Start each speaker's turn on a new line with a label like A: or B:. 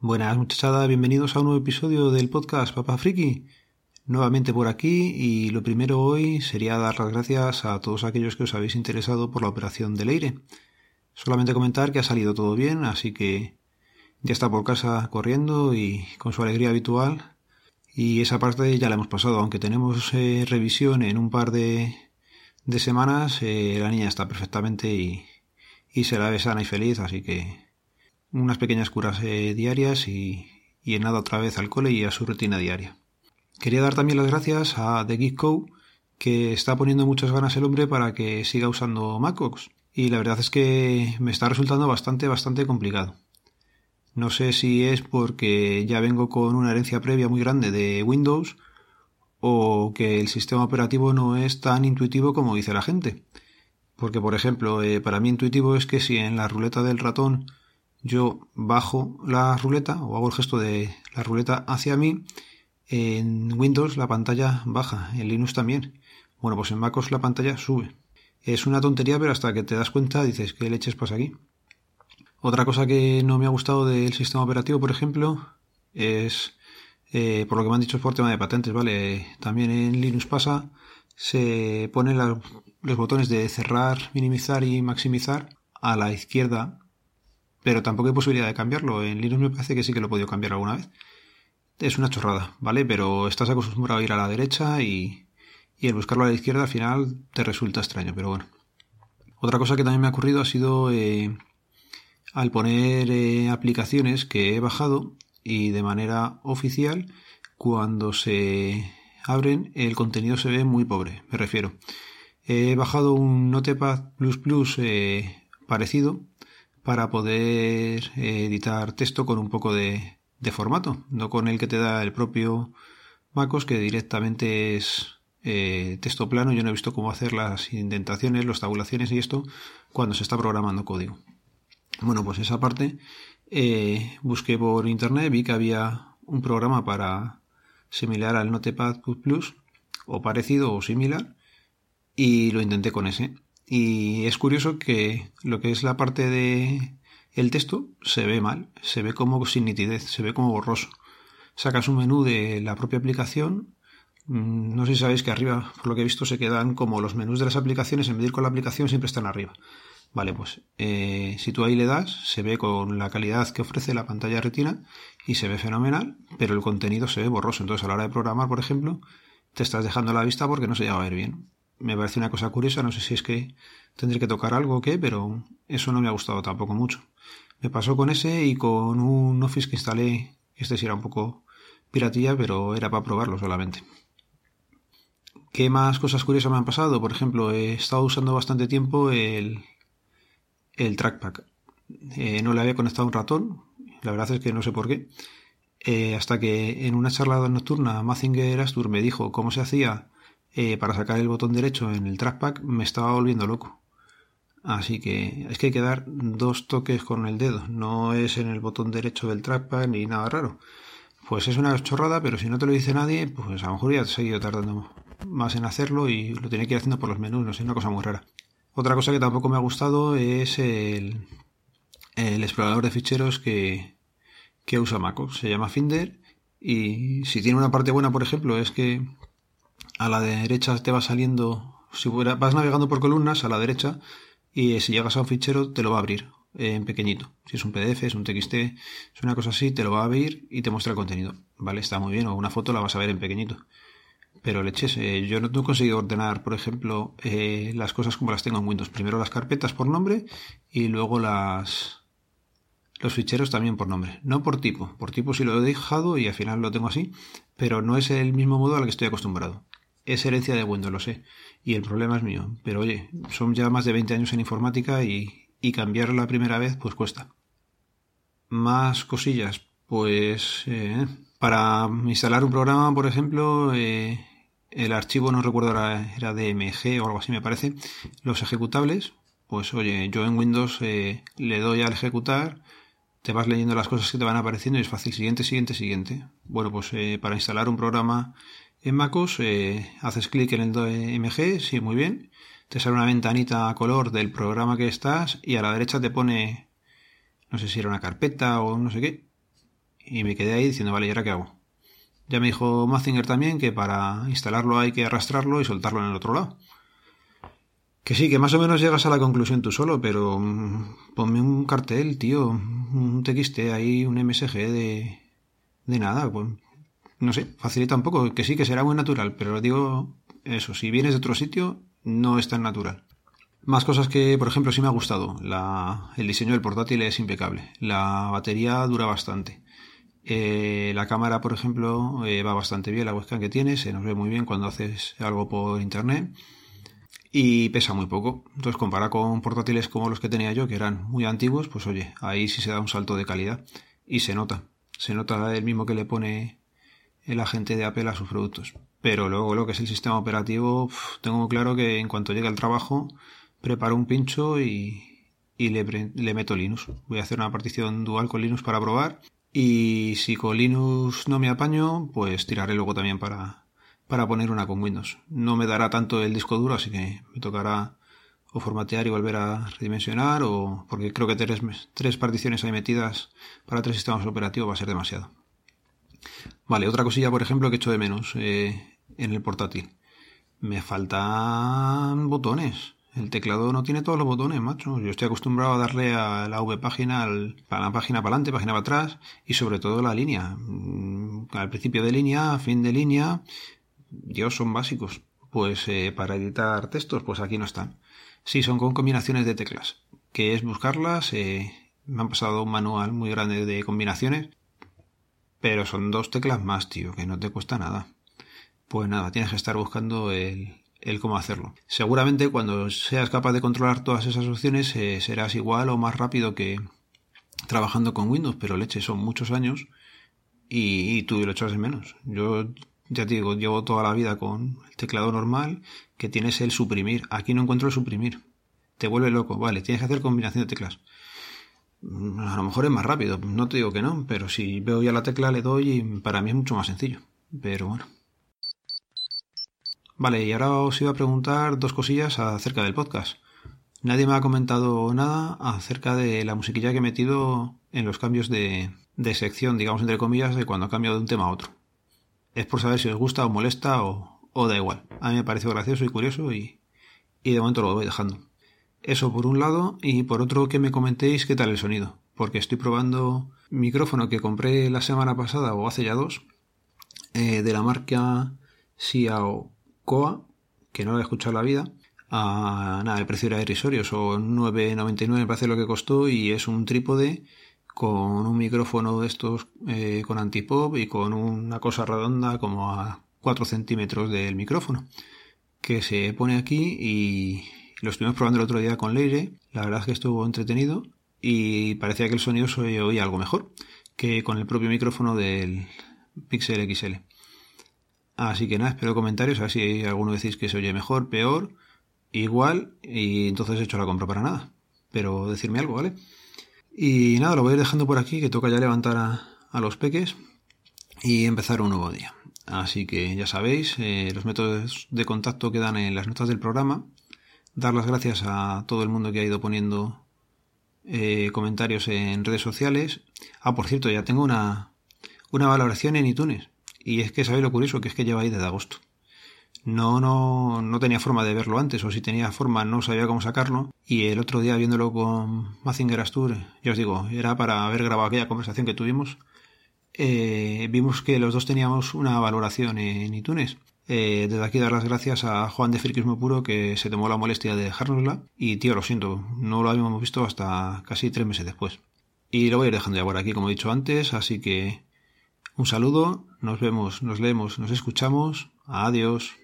A: Buenas muchachada, bienvenidos a un nuevo episodio del podcast Papá Friki. Nuevamente por aquí y lo primero hoy sería dar las gracias a todos aquellos que os habéis interesado por la operación del aire. Solamente comentar que ha salido todo bien, así que ya está por casa corriendo y con su alegría habitual. Y esa parte ya la hemos pasado, aunque tenemos eh, revisión en un par de, de semanas, eh, la niña está perfectamente y, y se la ve sana y feliz, así que unas pequeñas curas eh, diarias y, en nada otra vez al cole y a su rutina diaria. Quería dar también las gracias a The Geek que está poniendo muchas ganas el hombre para que siga usando MacOS. Y la verdad es que me está resultando bastante, bastante complicado. No sé si es porque ya vengo con una herencia previa muy grande de Windows o que el sistema operativo no es tan intuitivo como dice la gente. Porque, por ejemplo, eh, para mí intuitivo es que si en la ruleta del ratón yo bajo la ruleta o hago el gesto de la ruleta hacia mí, en Windows la pantalla baja, en Linux también. Bueno, pues en MacOS la pantalla sube. Es una tontería, pero hasta que te das cuenta dices, ¿qué leches pasa aquí? Otra cosa que no me ha gustado del sistema operativo, por ejemplo, es, eh, por lo que me han dicho, es por tema de patentes, ¿vale? También en Linux pasa, se ponen los botones de cerrar, minimizar y maximizar a la izquierda pero tampoco hay posibilidad de cambiarlo. En Linux me parece que sí que lo he podido cambiar alguna vez. Es una chorrada, ¿vale? Pero estás acostumbrado a ir a la derecha y, y el buscarlo a la izquierda al final te resulta extraño, pero bueno. Otra cosa que también me ha ocurrido ha sido eh, al poner eh, aplicaciones que he bajado y de manera oficial, cuando se abren el contenido se ve muy pobre, me refiero. He bajado un Notepad eh, parecido para poder eh, editar texto con un poco de, formato, no con el que te da el propio MacOS, que directamente es eh, texto plano. Yo no he visto cómo hacer las indentaciones, las tabulaciones y esto cuando se está programando código. Bueno, pues esa parte eh, busqué por internet, vi que había un programa para similar al Notepad Plus o parecido o similar y lo intenté con ese y es curioso que lo que es la parte de el texto se ve mal, se ve como sin nitidez, se ve como borroso. Sacas un menú de la propia aplicación, mm, no sé si sabéis que arriba, por lo que he visto, se quedan como los menús de las aplicaciones, en vez de ir con la aplicación siempre están arriba. Vale, pues eh, si tú ahí le das, se ve con la calidad que ofrece la pantalla retina y se ve fenomenal, pero el contenido se ve borroso. Entonces a la hora de programar, por ejemplo, te estás dejando la vista porque no se va a ver bien me parece una cosa curiosa, no sé si es que tendré que tocar algo o qué, pero eso no me ha gustado tampoco mucho. Me pasó con ese y con un Office que instalé, este sí era un poco piratilla, pero era para probarlo solamente. ¿Qué más cosas curiosas me han pasado? Por ejemplo, he estado usando bastante tiempo el, el trackpad. Eh, no le había conectado un ratón, la verdad es que no sé por qué. Eh, hasta que en una charla nocturna Mazinger Astur me dijo cómo se hacía eh, para sacar el botón derecho en el trackpad me estaba volviendo loco. Así que es que hay que dar dos toques con el dedo, no es en el botón derecho del trackpad ni nada raro. Pues es una chorrada, pero si no te lo dice nadie, pues a lo mejor ya te he seguido tardando más en hacerlo y lo tiene que ir haciendo por los menús, no sé, una cosa muy rara. Otra cosa que tampoco me ha gustado es el, explorador de ficheros que, que usa Mac. Se llama Finder y si tiene una parte buena, por ejemplo, es que a la derecha te va saliendo, si vas navegando por columnas, a la derecha, y si llegas a un fichero te lo va a abrir en pequeñito. Si es un PDF, es un TXT, es una cosa así, te lo va a abrir y te muestra el contenido. Vale, está muy bien, o una foto la vas a ver en pequeñito. Pero leches, eh, yo no, he conseguido ordenar, por ejemplo, eh, las cosas como las tengo en Windows. Primero las carpetas por nombre y luego las los ficheros también por nombre. No por tipo. Por tipo sí lo he dejado y al final lo tengo así, pero no es el mismo modo al que estoy acostumbrado es herencia de Windows, lo sé, y el problema es mío. Pero oye, son ya más de 20 años en informática y, y cambiar la primera vez pues cuesta. Más cosillas, pues eh, para instalar un programa, por ejemplo, eh, el archivo no recuerdo era, era DMG o algo así me parece, los ejecutables, pues oye, yo en Windows eh, le doy al ejecutar, te vas leyendo las cosas que te van apareciendo y es fácil, siguiente, siguiente, siguiente. Bueno, pues para instalar un programa en MacOS eh, haces clic en el DMG, sí, muy bien. Te sale una ventanita a color del programa que estás y a la derecha te pone, no sé si era una carpeta o no sé qué. y me quedé ahí diciendo, vale, ¿y ahora qué hago? Ya me dijo Mazinger también que para instalarlo hay que arrastrarlo y soltarlo en el otro lado. Que sí, que más o menos llegas a la conclusión tú solo, pero mm, ponme un cartel, tío, un TXT ahí, un MSG de, de nada, pues, no sé, facilita un poco, que sí, que será muy natural, pero digo eso, si vienes de otro sitio, no es tan natural. Más cosas que, por ejemplo, sí me ha gustado. La, el diseño del portátil es impecable. La batería dura bastante. Eh, la cámara, por ejemplo, eh, va bastante bien. La webcam que tiene se nos ve muy bien cuando haces algo por internet. Y pesa muy poco. Entonces, compara con portátiles como los que tenía yo, que eran muy antiguos, pues oye, ahí sí se da un salto de calidad. Y se nota. Se nota el mismo que le pone el agente de Apple a sus productos. Pero luego lo que es el sistema operativo, tengo claro que en cuanto llegue al trabajo, preparo un pincho y, le, meto Linux. Voy a hacer una partición dual con Linux para probar. Y si con Linux no me apaño, pues tiraré luego también para, para poner una con Windows. No me dará tanto el disco duro, así que me tocará o formatear y volver a redimensionar, o porque creo que tres, tres particiones ahí metidas para tres sistemas operativos va a ser demasiado. Vale, otra cosilla, por ejemplo, que echo de menos eh, en el portátil. Me faltan botones. El teclado no tiene todos los botones, macho. Yo estoy acostumbrado a darle a la V página, a la página para adelante, página para atrás y sobre todo la línea. Mm, al principio de línea, fin de línea, Dios, son básicos. Pues eh, para editar textos, pues aquí no están. Sí, son con combinaciones de teclas. Que es buscarlas. Eh, me han pasado un manual muy grande de combinaciones. Pero son dos teclas más, tío, que no te cuesta nada. Pues nada, tienes que estar buscando el, el cómo hacerlo. Seguramente cuando seas capaz de controlar todas esas opciones eh, serás igual o más rápido que trabajando con Windows, pero leche, son muchos años y, tú lo echas de menos. Yo ya te digo, llevo toda la vida con el teclado normal que tienes el suprimir. Aquí no encuentro el suprimir. Te vuelve loco. Vale, tienes que hacer combinación de teclas. Mm, a lo mejor es más rápido, no te digo que no, pero si veo ya la tecla le doy y para mí es mucho más sencillo. Pero bueno. Vale, y ahora os iba a preguntar dos cosillas acerca del podcast. Nadie me ha comentado nada acerca de la musiquilla que he metido en los cambios de, de sección, digamos entre comillas, de cuando cambio de un tema a otro. Es por saber si os gusta o molesta o, da igual. A mí me pareció gracioso y curioso y de momento lo voy dejando. Eso por un lado y por otro que me comentéis qué tal el sonido, porque estoy probando micrófono que compré la semana pasada o hace ya dos eh, de la marca Xiao Coa, que no lo he escuchado la vida, a nada, el precio era irrisorio, son 9.99 me parece lo que costó y es un trípode con un micrófono de estos eh, con antipop y con una cosa redonda como a 4 centímetros del micrófono que se pone aquí y lo estuvimos probando el otro día con Leire, la verdad es que estuvo entretenido y parecía que el sonido se oía algo mejor que con el propio micrófono del Pixel XL. Así que nada, espero comentarios, a ver si alguno decís que se oye mejor, peor, igual, y entonces he hecho la compra para nada. Pero decirme algo, ¿vale? Y nada, lo voy a ir dejando por aquí, que toca ya levantar a, los peques y empezar un nuevo día. Así que ya sabéis, eh, los métodos de contacto quedan en las notas del programa. Dar las gracias a todo el mundo que ha ido poniendo eh, comentarios en redes sociales. Ah, por cierto, ya tengo una, una valoración en iTunes. Y es que sabéis lo curioso, que es que lleva ahí desde agosto. No, no, no tenía forma de verlo antes, o si tenía forma no sabía cómo sacarlo. Y el otro día viéndolo con Mazinger Astur, ya os digo, era para haber grabado aquella conversación que tuvimos. Eh, vimos que los dos teníamos una valoración en iTunes. Eh, desde aquí dar las gracias a Juan de Friquismo Puro que se tomó la molestia de dejárnosla. Y tío, lo siento, no lo habíamos visto hasta casi tres meses después. Y lo voy a ir dejando ya por aquí, como he dicho antes, así que un saludo, nos vemos, nos leemos, nos escuchamos. Adiós.